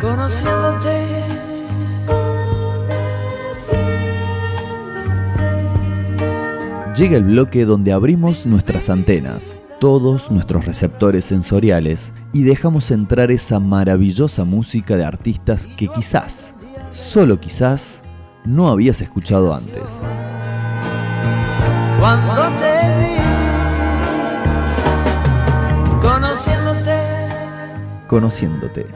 conociéndote. Llega el bloque donde abrimos nuestras antenas, todos nuestros receptores sensoriales y dejamos entrar esa maravillosa música de artistas que quizás, solo quizás, no habías escuchado antes. Cuando te vi, conociéndote. Conociéndote.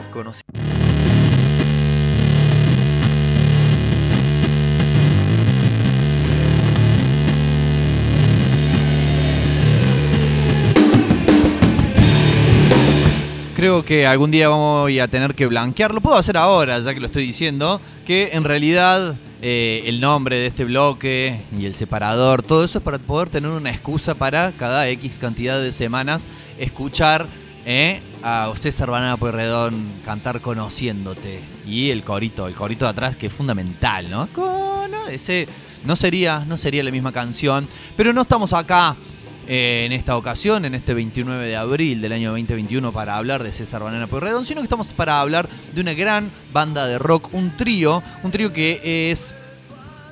Creo que algún día voy a tener que blanquearlo. Puedo hacer ahora, ya que lo estoy diciendo, que en realidad eh, el nombre de este bloque y el separador, todo eso es para poder tener una excusa para cada X cantidad de semanas escuchar eh, a César Banana Pueyrredón cantar Conociéndote. Y el corito, el corito de atrás que es fundamental, ¿no? Cono- ese no sería, no sería la misma canción, pero no estamos acá en esta ocasión, en este 29 de abril del año 2021, para hablar de César Banana Pueyrredón, sino que estamos para hablar de una gran banda de rock, un trío, un trío que es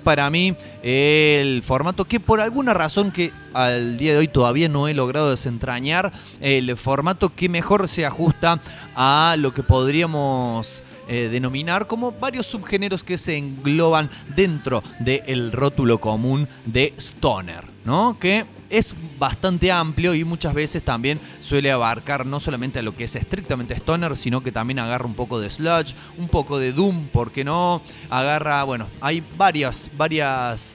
para mí el formato que por alguna razón que al día de hoy todavía no he logrado desentrañar, el formato que mejor se ajusta a lo que podríamos eh, denominar como varios subgéneros que se engloban dentro del rótulo común de stoner, ¿no? Que es bastante amplio y muchas veces también suele abarcar no solamente a lo que es estrictamente stoner, sino que también agarra un poco de sludge, un poco de doom, ¿por qué no? Agarra, bueno, hay varias, varias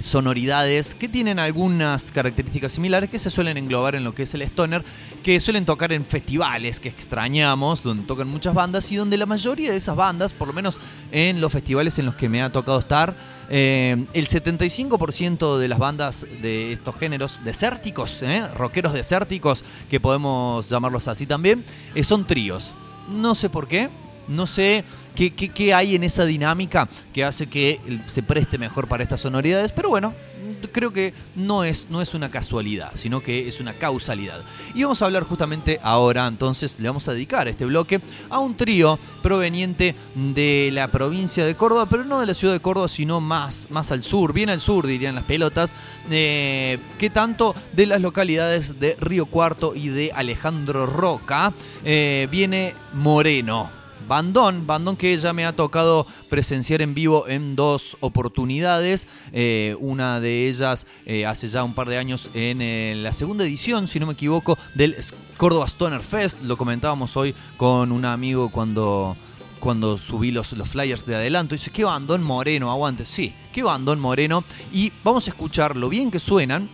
sonoridades que tienen algunas características similares que se suelen englobar en lo que es el stoner, que suelen tocar en festivales que extrañamos, donde tocan muchas bandas y donde la mayoría de esas bandas, por lo menos en los festivales en los que me ha tocado estar, eh, el 75% de las bandas de estos géneros desérticos, eh, rockeros desérticos, que podemos llamarlos así también, eh, son tríos. No sé por qué, no sé qué, qué- qué hay en esa dinámica que hace que se preste mejor para estas sonoridades, pero bueno, creo que no es, no es una casualidad, sino que es una causalidad. Y vamos a hablar justamente ahora, entonces le vamos a dedicar este bloque a un trío proveniente de la provincia de Córdoba, pero no de la ciudad de Córdoba, sino más, más al sur, bien al sur dirían las pelotas, eh, que tanto de las localidades de Río Cuarto y de Alejandro Roca eh, viene Moreno. Bandón, bandón que ya me ha tocado presenciar en vivo en dos oportunidades. Eh, una de ellas eh, hace ya un par de años en eh, la segunda edición, si no me equivoco, del Córdoba Stoner Fest. Lo comentábamos hoy con un amigo cuando, cuando subí los, los flyers de adelanto. Dice, qué bandón moreno, aguante. Sí, qué bandón moreno. Y vamos a escuchar lo bien que suenan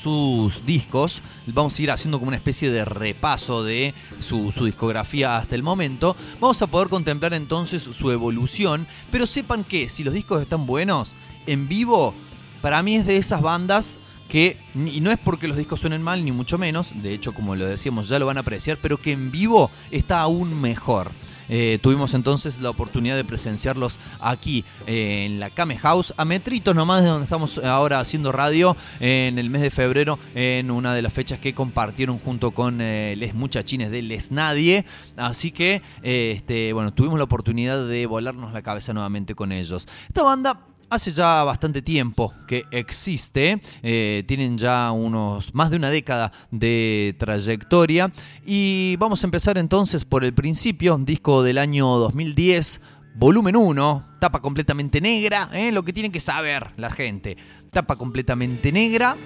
sus discos. Vamos a ir haciendo como una especie de repaso de su, su discografía hasta el momento. Vamos a poder contemplar entonces su evolución. Pero sepan que si los discos están buenos, en vivo, para mí es de esas bandas que, y no es porque los discos suenen mal, ni mucho menos, de hecho como lo decíamos ya lo van a apreciar, pero que en vivo está aún mejor. Eh, tuvimos entonces la oportunidad de presenciarlos aquí eh, en la Came House, a metritos nomás de donde estamos ahora haciendo radio, en el mes de febrero, en una de las fechas que compartieron junto con eh, Les Muchachines de Les Nadie. Así que, este, bueno, tuvimos la oportunidad de volarnos la cabeza nuevamente con ellos. Esta banda Hace ya bastante tiempo que existe, eh, tienen ya unos más de una década de trayectoria. Y vamos a empezar entonces por el principio, disco del año 2010, volumen 1, tapa completamente negra, eh, lo que tienen que saber la gente, tapa completamente negra,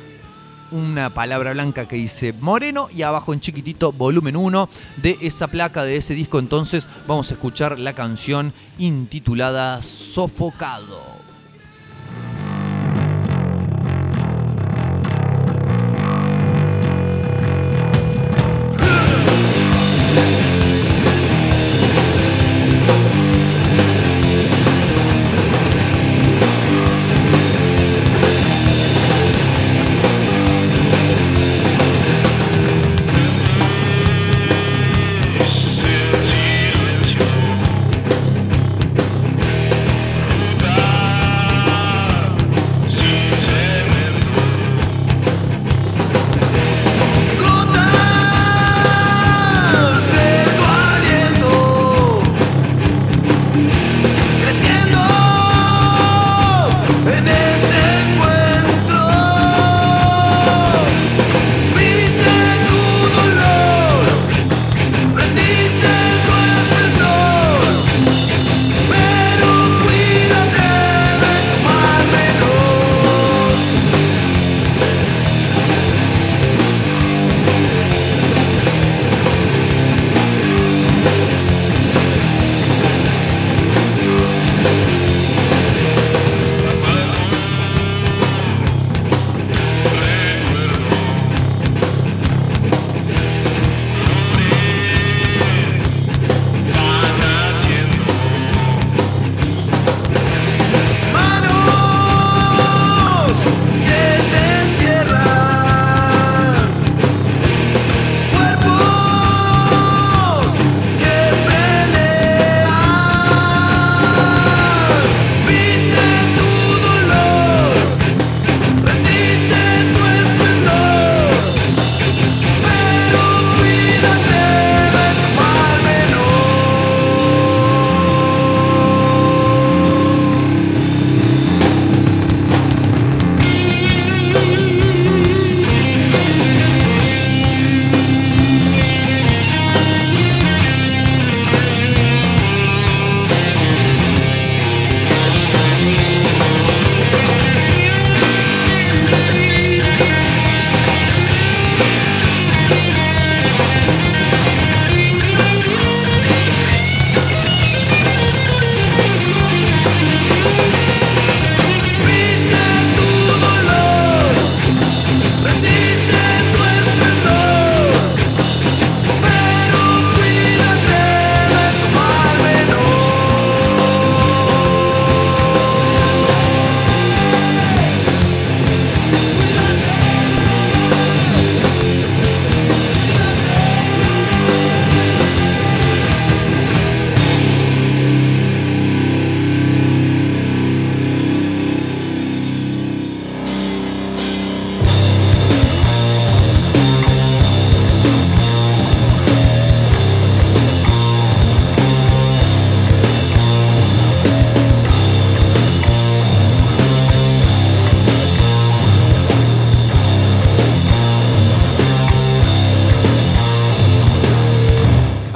una palabra blanca que dice Moreno y abajo en chiquitito volumen 1 de esa placa de ese disco. Entonces vamos a escuchar la canción intitulada Sofocado.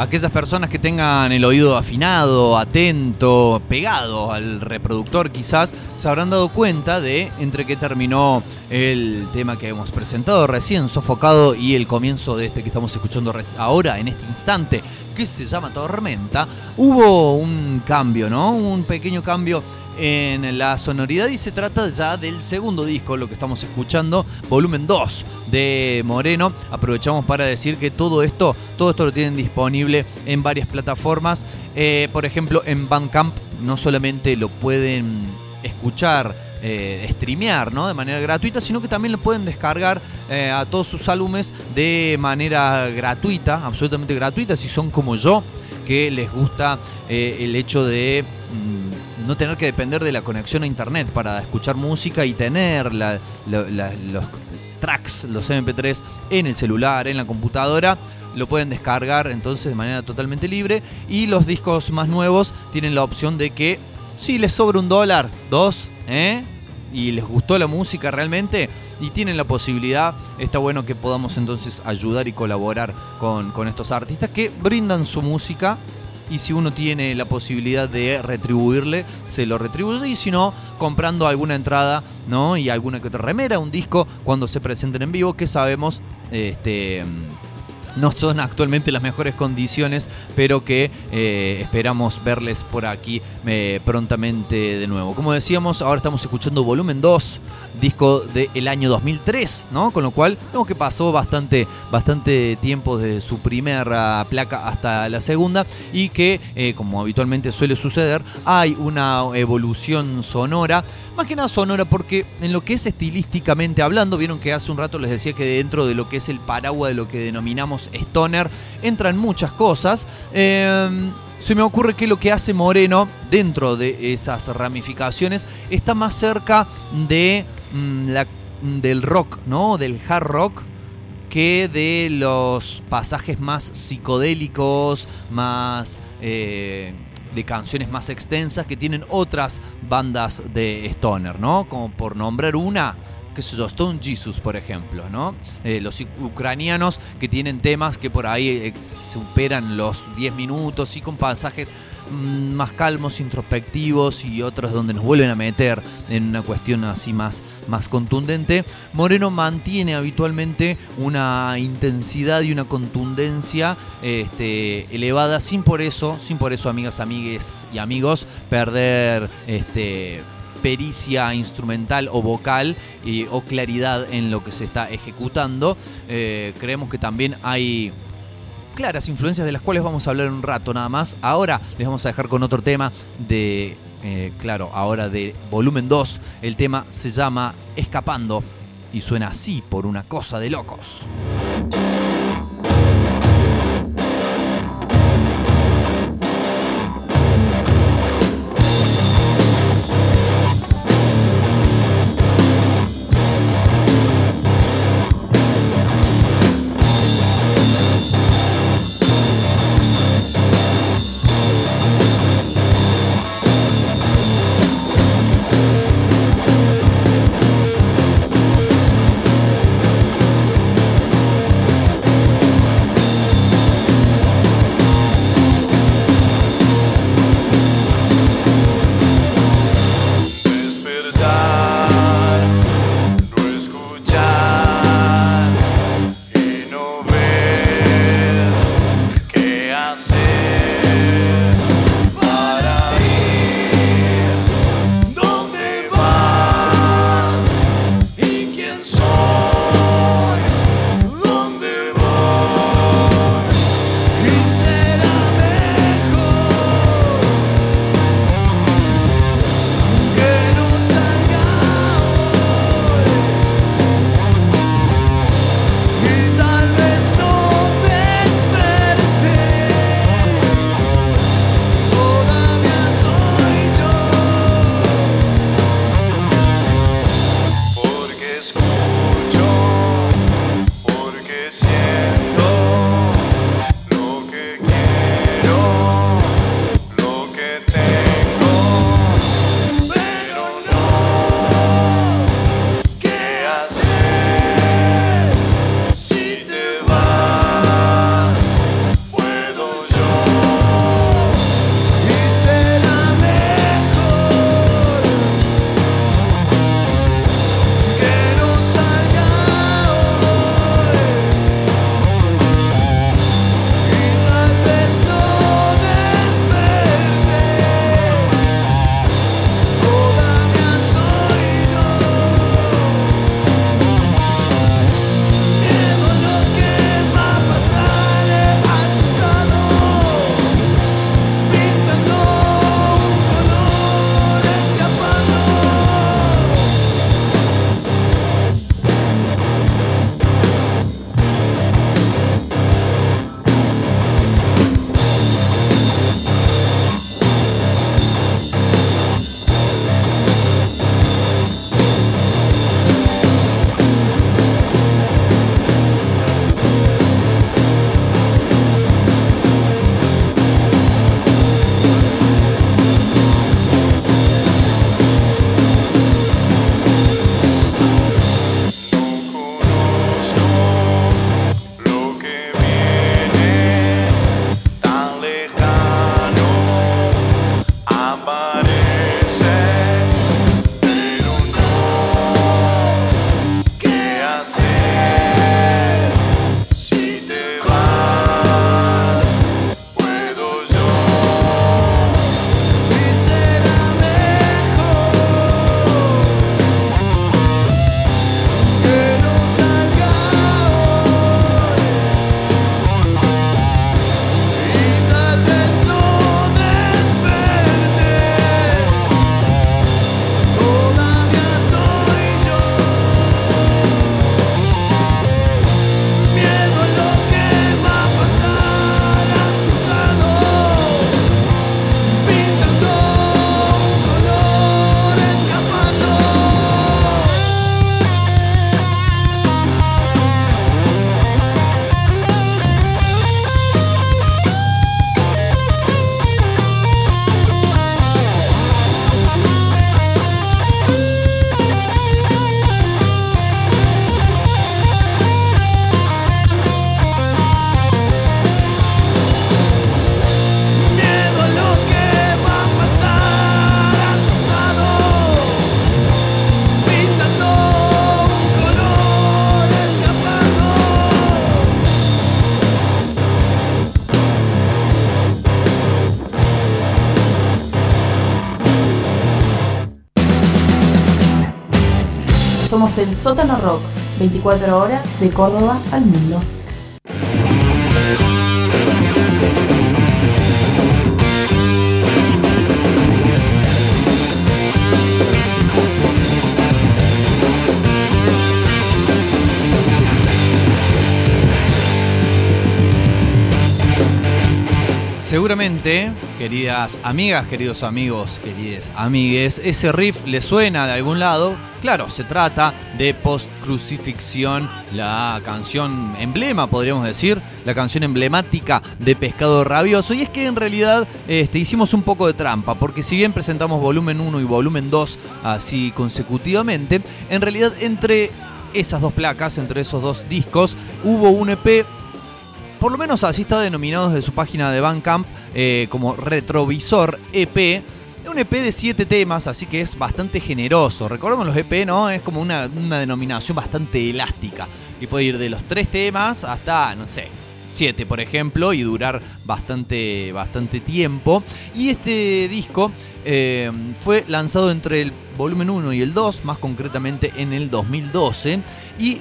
Aquellas personas que tengan el oído afinado, atento, pegado al reproductor quizás, se habrán dado cuenta de entre que terminó el tema que hemos presentado recién, sofocado, y el comienzo de este que estamos escuchando ahora, en este instante, que se llama Tormenta, hubo un cambio, ¿no? Un pequeño cambio en la sonoridad y se trata ya del segundo disco, lo que estamos escuchando, volumen 2 de Moreno. Aprovechamos para decir que todo esto, todo esto lo tienen disponible en varias plataformas. Eh, por ejemplo, en Bandcamp no solamente lo pueden escuchar, eh, streamear ¿no? de manera gratuita, sino que también lo pueden descargar eh, a todos sus álbumes de manera gratuita, absolutamente gratuita, si son como yo, que les gusta el hecho de... Mm, no tener que depender de la conexión a internet para escuchar música y tener los tracks, los MP3 en el celular, en la computadora. Lo pueden descargar entonces de manera totalmente libre. Y los discos más nuevos tienen la opción de que si les sobra un dólar, dos, ¿eh? y les gustó la música realmente y tienen la posibilidad, está bueno que podamos entonces ayudar y colaborar con, con estos artistas que brindan su música y si uno tiene la posibilidad de retribuirle, se lo retribuye y si no, comprando alguna entrada, ¿no? Y alguna que otra remera, un disco cuando se presenten en vivo, que sabemos este no son actualmente las mejores condiciones, pero que eh, esperamos verles por aquí eh, prontamente de nuevo. Como decíamos, ahora estamos escuchando volumen 2 disco del año 2003, ¿no? Con lo cual vemos que pasó bastante, bastante tiempo desde su primera placa hasta la segunda y que, eh, como habitualmente suele suceder, hay una evolución sonora, más que nada sonora porque en lo que es estilísticamente hablando, vieron que hace un rato les decía que dentro de lo que es el paraguas de lo que denominamos stoner, entran muchas cosas. Eh, se me ocurre que lo que hace Moreno dentro de esas ramificaciones está más cerca de Mm, del rock, ¿no? Del hard rock que de los pasajes más psicodélicos, más eh, de canciones más extensas que tienen otras bandas de stoner, ¿no? Como por nombrar una, que sé yo, Stone Jesus, por ejemplo, ¿no? Eh, los ucranianos que tienen temas que por ahí eh, superan los 10 minutos y con pasajes mm, más calmos, introspectivos y otros donde nos vuelven a meter en una cuestión así más, más contundente. Moreno mantiene habitualmente una intensidad y una contundencia este, elevada, sin por eso, sin por eso, amigas, amigues y amigos, perder este pericia instrumental o vocal o claridad en lo que se está ejecutando. Eh, creemos que también hay claras influencias de las cuales vamos a hablar un rato nada más. Ahora les vamos a dejar con otro tema de, eh, claro, ahora de volumen 2. El tema se llama Escapando y suena así por una cosa de locos. El Sótano Rock, 24 horas de Córdoba al mundo. Seguramente, queridas amigas, queridos amigos, queridas amigues, ese riff le suena de algún lado. Claro, se trata de Post Crucifixión, la canción emblema, podríamos decir, la canción emblemática de Pescado Rabioso. Y es que en realidad este, hicimos un poco de trampa, porque si bien presentamos volumen 1 y volumen 2 así consecutivamente, en realidad entre esas dos placas, entre esos dos discos, hubo un EP por lo menos así está denominado desde su página de Bandcamp eh, como Retrovisor EP. Un EP de 7 temas, así que es bastante generoso. Recordemos los EP, ¿no? Es como una, una denominación bastante elástica. Y puede ir de los 3 temas hasta, no sé, 7 por ejemplo, y durar bastante, bastante tiempo. Y este disco eh, fue lanzado entre el volumen 1 y el 2, más concretamente en el 2012. Y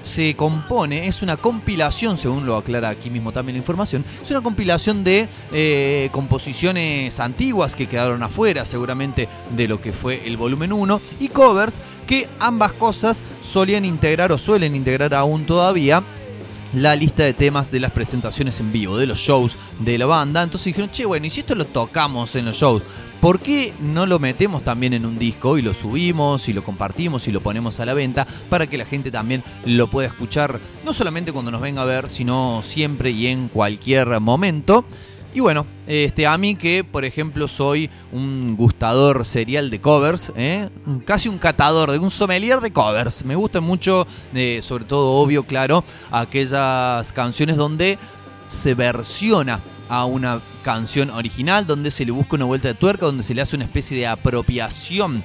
se compone, es una compilación, según lo aclara aquí mismo también la información, es una compilación de eh, composiciones antiguas que quedaron afuera seguramente de lo que fue el volumen 1 y covers que ambas cosas solían integrar o suelen integrar aún todavía la lista de temas de las presentaciones en vivo, de los shows de la banda. Entonces dijeron, che, bueno, ¿y si esto lo tocamos en los shows? ¿Por qué no lo metemos también en un disco y lo subimos y lo compartimos y lo ponemos a la venta para que la gente también lo pueda escuchar no solamente cuando nos venga a ver, sino siempre y en cualquier momento? Y bueno, este, a mí que, por ejemplo, soy un gustador serial de covers, ¿eh? casi un catador, de un sommelier de covers. Me gusta mucho, eh, sobre todo, obvio, claro, aquellas canciones donde se versiona a una canción original, donde se le busca una vuelta de tuerca, donde se le hace una especie de apropiación,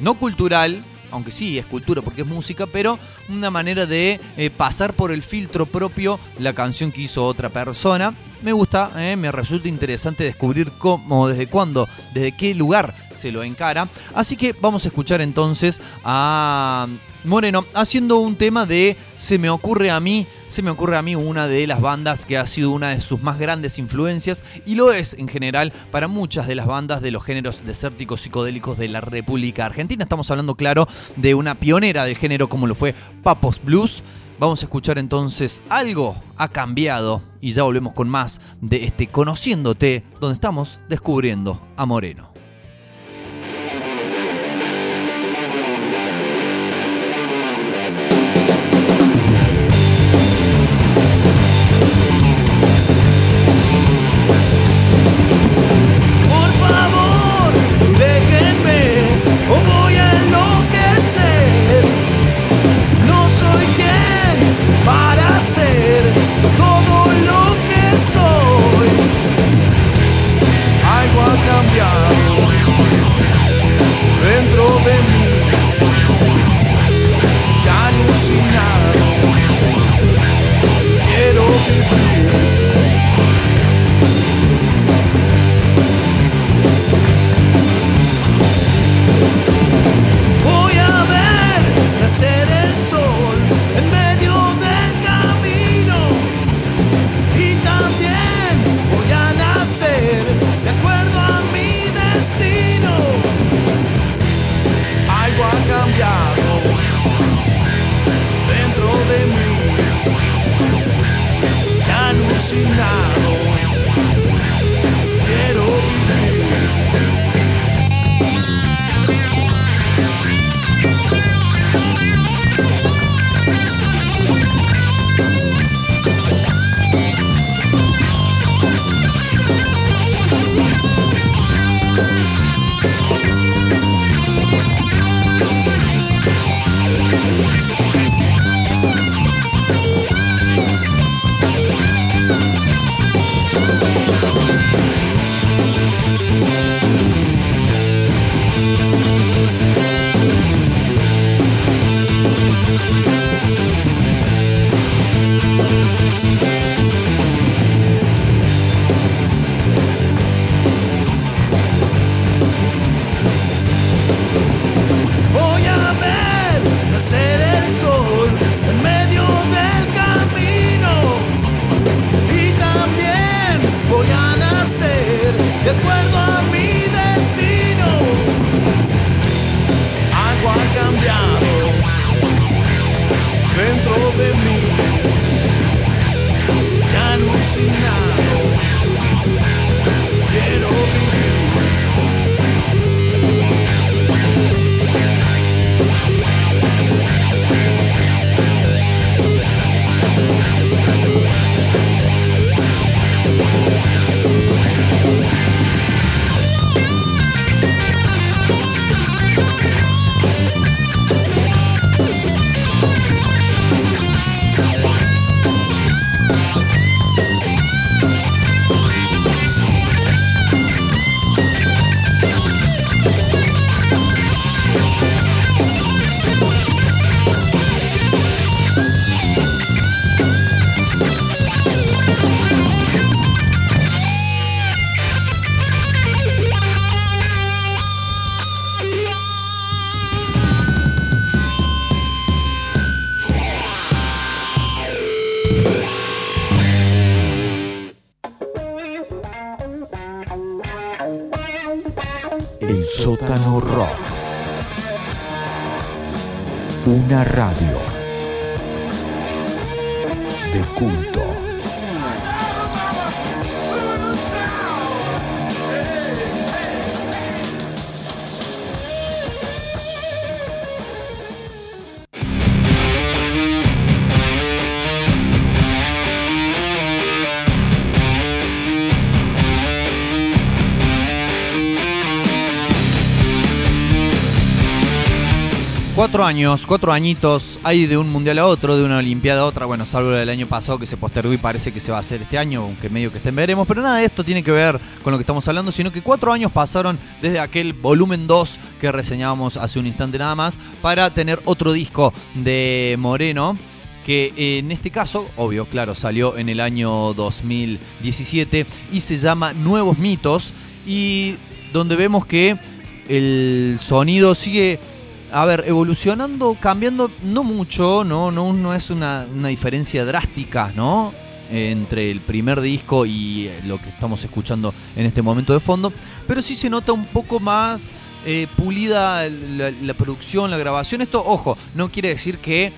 no cultural, aunque sí es cultura porque es música, pero una manera de eh, pasar por el filtro propio la canción que hizo otra persona. Me gusta, eh, me resulta interesante descubrir cómo, desde cuándo, desde qué lugar se lo encara. Así que vamos a escuchar entonces a Moreno haciendo un tema de Se me ocurre a mí se me ocurre a mí una de las bandas que ha sido una de sus más grandes influencias y lo es en general para muchas de las bandas de los géneros desérticos psicodélicos de la República Argentina. Estamos hablando, claro, de una pionera del género como lo fue Papos Blues. Vamos a escuchar entonces algo ha cambiado y ya volvemos con más de este Conociéndote, donde estamos descubriendo a Moreno. sinal. tonight. Una radio de culto. Cuatro años, cuatro añitos, hay de un mundial a otro, de una olimpiada a otra, bueno, salvo del año pasado que se postergó y parece que se va a hacer este año, aunque medio que estén veremos, pero nada de esto tiene que ver con lo que estamos hablando, sino que cuatro años pasaron desde aquel volumen 2 que reseñábamos hace un instante nada más, para tener otro disco de Moreno, que en este caso, obvio, claro, salió en el año 2017 y se llama Nuevos Mitos, y donde vemos que el sonido sigue a ver, evolucionando, cambiando, no mucho, no, no, es una, diferencia drástica, ¿no? entre el primer disco y lo que estamos escuchando en este momento de fondo, pero sí se nota un poco más eh, pulida la producción, la grabación. Esto, ojo, no quiere decir que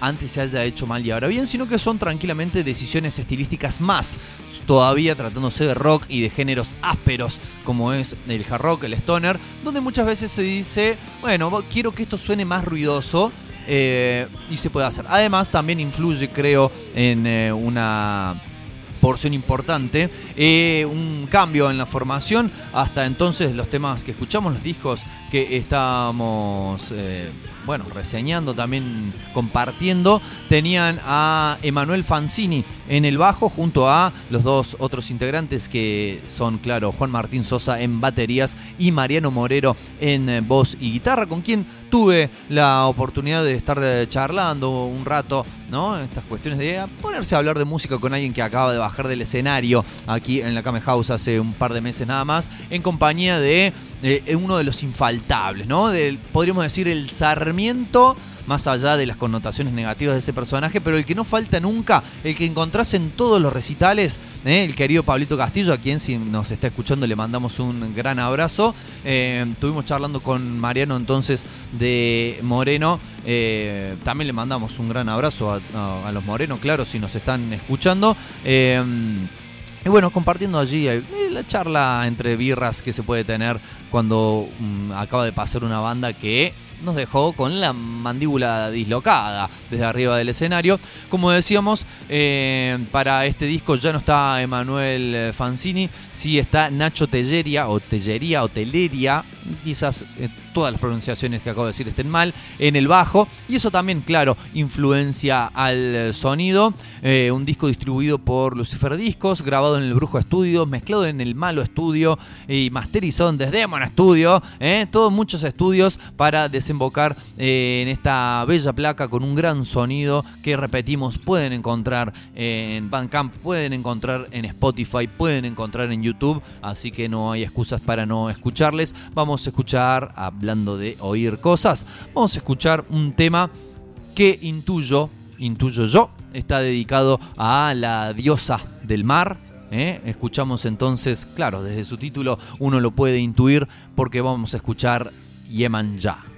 antes se haya hecho mal y ahora bien, sino que son tranquilamente decisiones estilísticas más, todavía tratándose de rock y de géneros ásperos como es el hard rock, el stoner, donde muchas veces se dice, bueno, quiero que esto suene más ruidoso. eh, y se puede hacer. Además, también influye, creo, en eh, una porción importante, eh, un cambio en la formación. Hasta entonces los temas que escuchamos, los discos que estábamos, eh, bueno, reseñando, también compartiendo, tenían a Emanuel Fanzini en el bajo junto a los dos otros integrantes que son, claro, Juan Martín Sosa en baterías y Mariano Morero en eh, voz y guitarra, con quien tuve la oportunidad de estar eh, charlando un rato, ¿no? Estas cuestiones de ponerse a hablar de música con alguien que acaba de bajar del escenario aquí en la Came House hace un par de meses nada más, en compañía de eh, uno de los infaltables, ¿no? Del, podríamos decir el Sarmiento más allá de las connotaciones negativas de ese personaje, pero el que no falta nunca, el que encontrás en todos los recitales, ¿eh? el querido Pablito Castillo, a quien si nos está escuchando le mandamos un gran abrazo. Eh, estuvimos charlando con Mariano entonces de Moreno, eh, también le mandamos un gran abrazo a, los Morenos, claro, si nos están escuchando. Eh, y bueno, compartiendo allí la charla entre birras que se puede tener cuando mm, acaba de pasar una banda que nos dejó con la mandíbula dislocada desde arriba del escenario. Como decíamos, eh, para este disco ya no está Emanuel Fanzini, sí está Nacho Telleria, o Tellería, o Teleria, quizás eh, todas las pronunciaciones que acabo de decir estén mal, en el bajo. Y eso también, claro, influencia al sonido. Eh, un disco distribuido por Lucifer Discos, grabado en el Brujo Estudio, mezclado en el Malo Estudio y masterizado en Desdemona Estudio. Eh, todos muchos estudios para desembocar eh, en esta bella placa con un gran sonido que repetimos pueden encontrar en Bandcamp, pueden encontrar en Spotify, pueden encontrar en YouTube, así que no hay excusas para no escucharles. Vamos a escuchar, hablando de oír cosas, vamos a escuchar un tema que intuyo, intuyo yo, está dedicado a la diosa del mar. ¿eh? Escuchamos entonces, claro, desde su título uno lo puede intuir porque vamos a escuchar Yeman Ya.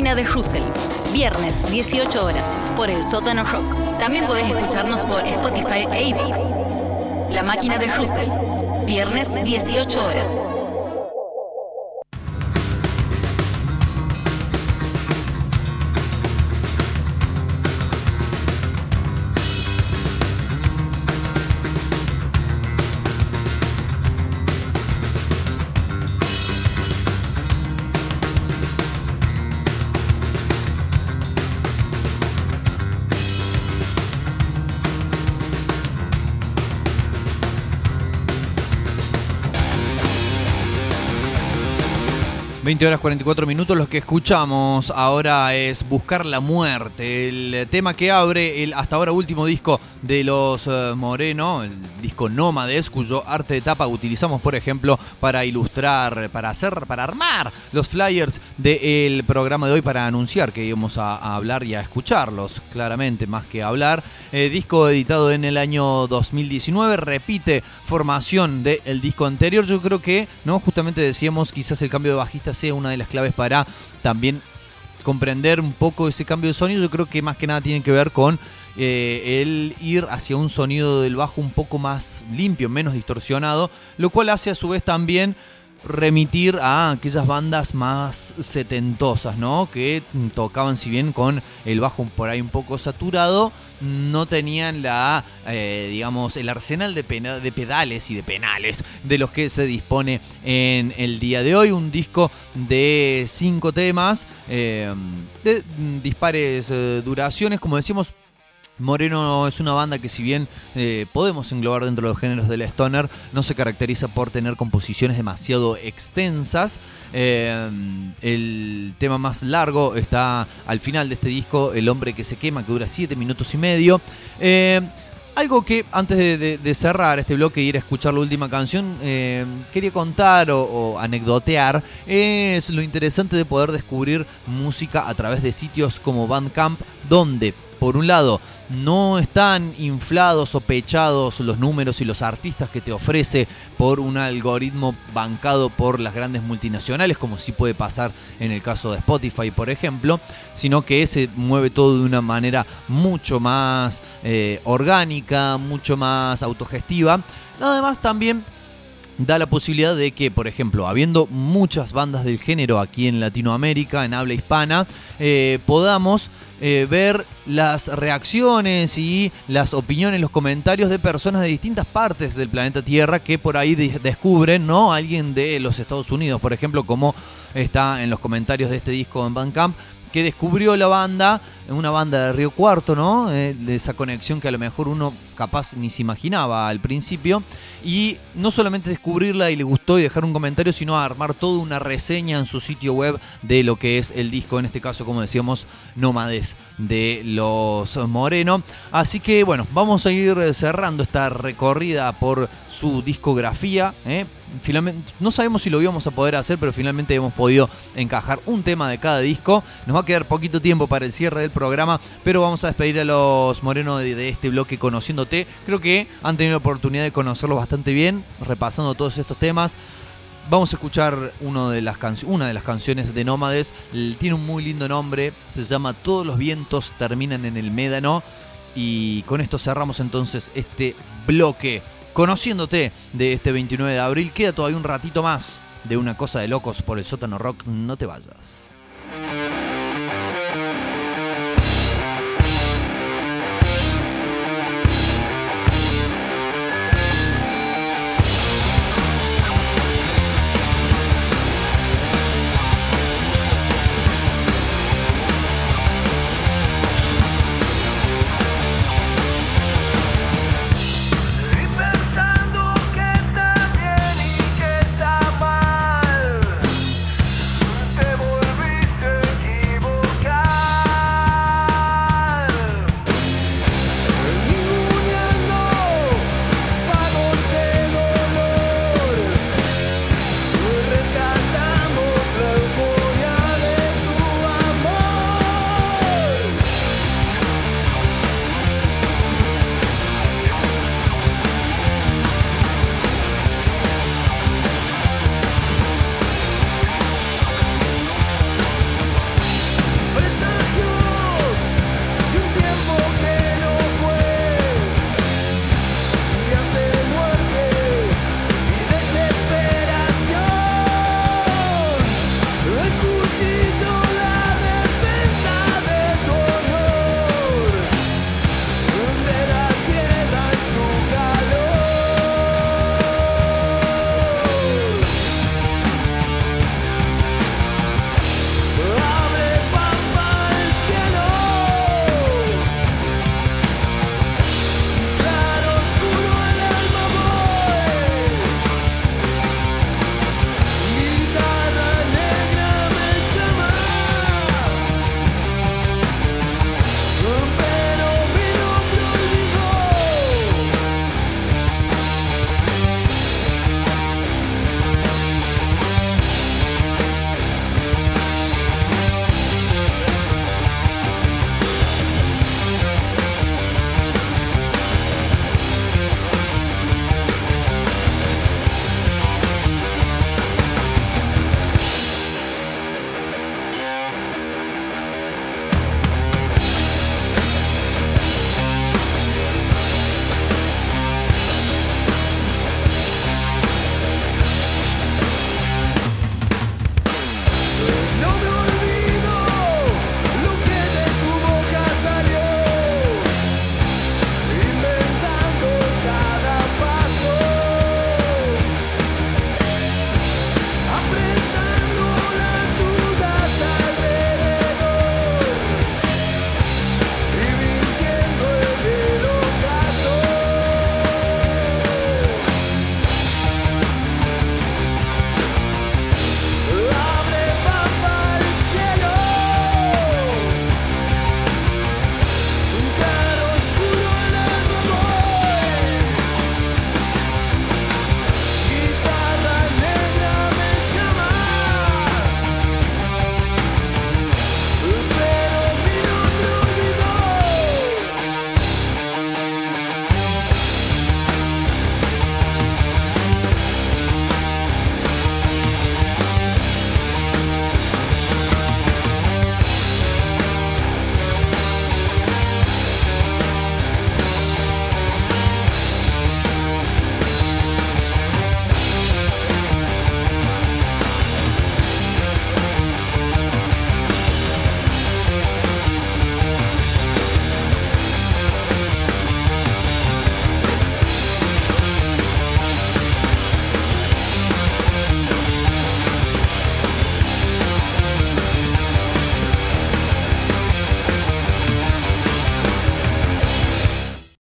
La máquina de Russell. Viernes, 18 horas, por el sótano rock. También podés escucharnos por Spotify e. La máquina de Russell. Viernes, 18 horas. 20 horas 44 minutos, los que escuchamos ahora es Buscar la Muerte, el tema que abre el hasta ahora último disco de los eh, Moreno, el disco Nómades, cuyo arte de tapa utilizamos, por ejemplo, para ilustrar, para hacer, para armar los flyers del programa de hoy, para anunciar que íbamos a, hablar y a escucharlos, claramente, más que hablar. Eh, disco editado en el año 2019, repite formación del disco anterior. Yo creo que, ¿no? Justamente decíamos, quizás el cambio de bajista sea una de las claves para también comprender un poco ese cambio de sonido. Yo creo que más que nada tiene que ver con eh, el ir hacia un sonido del bajo un poco más limpio, menos distorsionado, lo cual hace a su vez también remitir a aquellas bandas más setentosas, ¿no? Que tocaban, si bien con el bajo por ahí un poco saturado, no tenían la, eh, digamos, el arsenal de, pena- de pedales y de penales de los que se dispone en el día de hoy. Un disco de cinco temas, eh, de dispares eh, duraciones, como decíamos, Moreno es una banda que si bien eh, podemos englobar dentro de los géneros del stoner, no se caracteriza por tener composiciones demasiado extensas. Eh, el tema más largo está al final de este disco, El hombre que se quema, que dura 7 minutos y medio. Eh, algo que antes de, cerrar este bloque y ir a escuchar la última canción, quería contar o, o anecdotear es lo interesante de poder descubrir música a través de sitios como Bandcamp, donde por un lado no están inflados o pechados los números y los artistas que te ofrece por un algoritmo bancado por las grandes multinacionales, como sí puede pasar en el caso de Spotify, por ejemplo, sino que se mueve todo de una manera mucho más eh, orgánica, mucho más autogestiva. Además también da la posibilidad de que, por ejemplo, habiendo muchas bandas del género aquí en Latinoamérica, en habla hispana, eh, podamos eh, ver las reacciones y las opiniones, los comentarios de personas de distintas partes del planeta Tierra que por ahí de- descubren, ¿no? Alguien de los Estados Unidos, por ejemplo, como está en los comentarios de este disco en Bandcamp, que descubrió la banda, una banda de Río Cuarto, ¿no? Eh, de esa conexión que a lo mejor uno capaz ni se imaginaba al principio. Y no solamente descubrirla y le gustó y dejar un comentario, sino armar toda una reseña en su sitio web de lo que es el disco, en este caso, como decíamos, Nómades de los Moreno. Así que bueno, vamos a ir cerrando esta recorrida por su discografía. ¿eh? No sabemos si lo íbamos a poder hacer, pero finalmente hemos podido encajar un tema de cada disco. Nos va a quedar poquito tiempo para el cierre del programa, pero vamos a despedir a los Moreno de, este bloque conociéndote. Creo que han tenido la oportunidad de conocerlos bastante bien, repasando todos estos temas. Vamos a escuchar una de las canciones de Nómades. Tiene un muy lindo nombre. Se llama Todos los vientos terminan en el médano. Y con esto cerramos entonces este bloque. Conociéndote de este 29 de abril. Queda todavía un ratito más de una cosa de locos por el sótano rock. No te vayas.